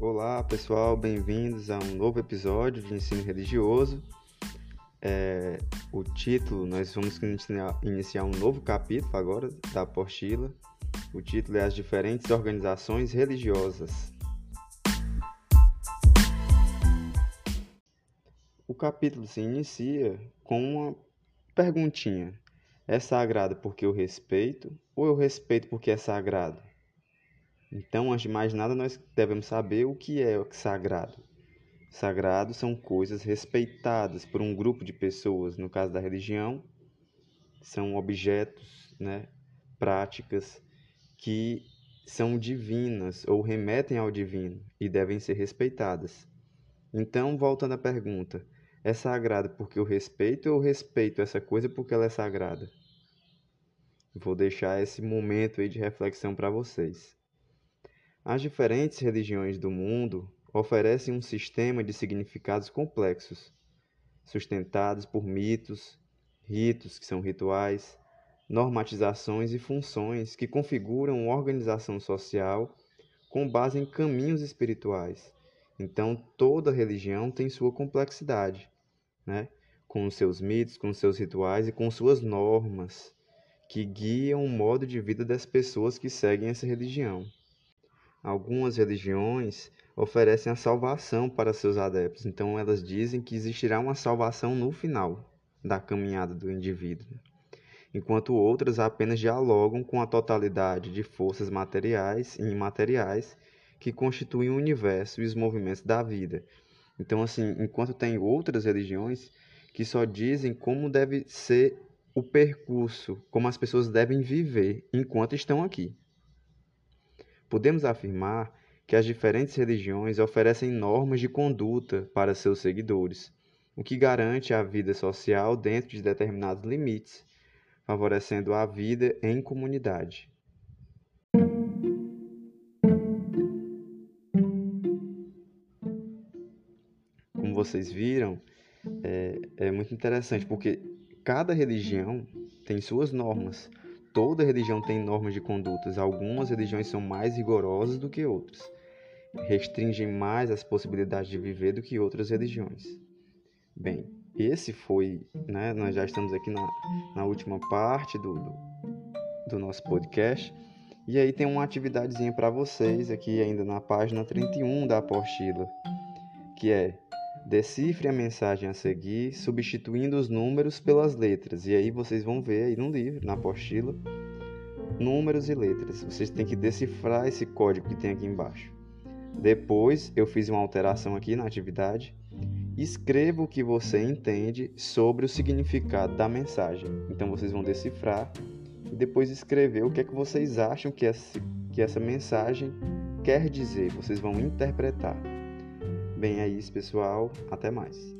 Olá pessoal, bem-vindos a um novo episódio de ensino religioso. É, o título, nós vamos iniciar um novo capítulo agora da apostila. O título é As Diferentes Organizações Religiosas. O capítulo se inicia com uma perguntinha: É sagrado porque eu respeito ou eu respeito porque é sagrado? Então, antes de mais nada, nós devemos saber o que é sagrado. Sagrado são coisas respeitadas por um grupo de pessoas, no caso da religião, são objetos, né, práticas que são divinas ou remetem ao divino e devem ser respeitadas. Então, voltando à pergunta, é sagrado porque eu respeito ou respeito essa coisa porque ela é sagrada? Vou deixar esse momento aí de reflexão para vocês. As diferentes religiões do mundo oferecem um sistema de significados complexos, sustentados por mitos, ritos, que são rituais, normatizações e funções que configuram uma organização social com base em caminhos espirituais. Então, toda religião tem sua complexidade, né? com seus mitos, com seus rituais e com suas normas que guiam o modo de vida das pessoas que seguem essa religião. Algumas religiões oferecem a salvação para seus adeptos, então elas dizem que existirá uma salvação no final da caminhada do indivíduo, enquanto outras apenas dialogam com a totalidade de forças materiais e imateriais que constituem o universo e os movimentos da vida. Então, assim, enquanto tem outras religiões que só dizem como deve ser o percurso, como as pessoas devem viver enquanto estão aqui. Podemos afirmar que as diferentes religiões oferecem normas de conduta para seus seguidores, o que garante a vida social dentro de determinados limites, favorecendo a vida em comunidade. Como vocês viram, é, é muito interessante porque cada religião tem suas normas, toda religião tem normas de condutas. Algumas religiões são mais rigorosas do que outras. Restringem mais as possibilidades de viver do que outras religiões. Bem, esse foi, né? Nós já estamos aqui na, na última parte do, do, do nosso podcast. E aí tem uma atividadezinha para vocês aqui ainda na página 31 da apostila, que é decifre a mensagem a seguir, substituindo os números pelas letras. E aí vocês vão ver aí no livro, na apostila, números e letras. Vocês têm que decifrar esse código que tem aqui embaixo. Depois eu fiz uma alteração aqui na atividade. Escreva o que você entende sobre o significado da mensagem. Então vocês vão decifrar e depois escrever o que é que vocês acham que essa, que essa mensagem quer dizer. Vocês vão interpretar. Bem, é isso, pessoal. Até mais.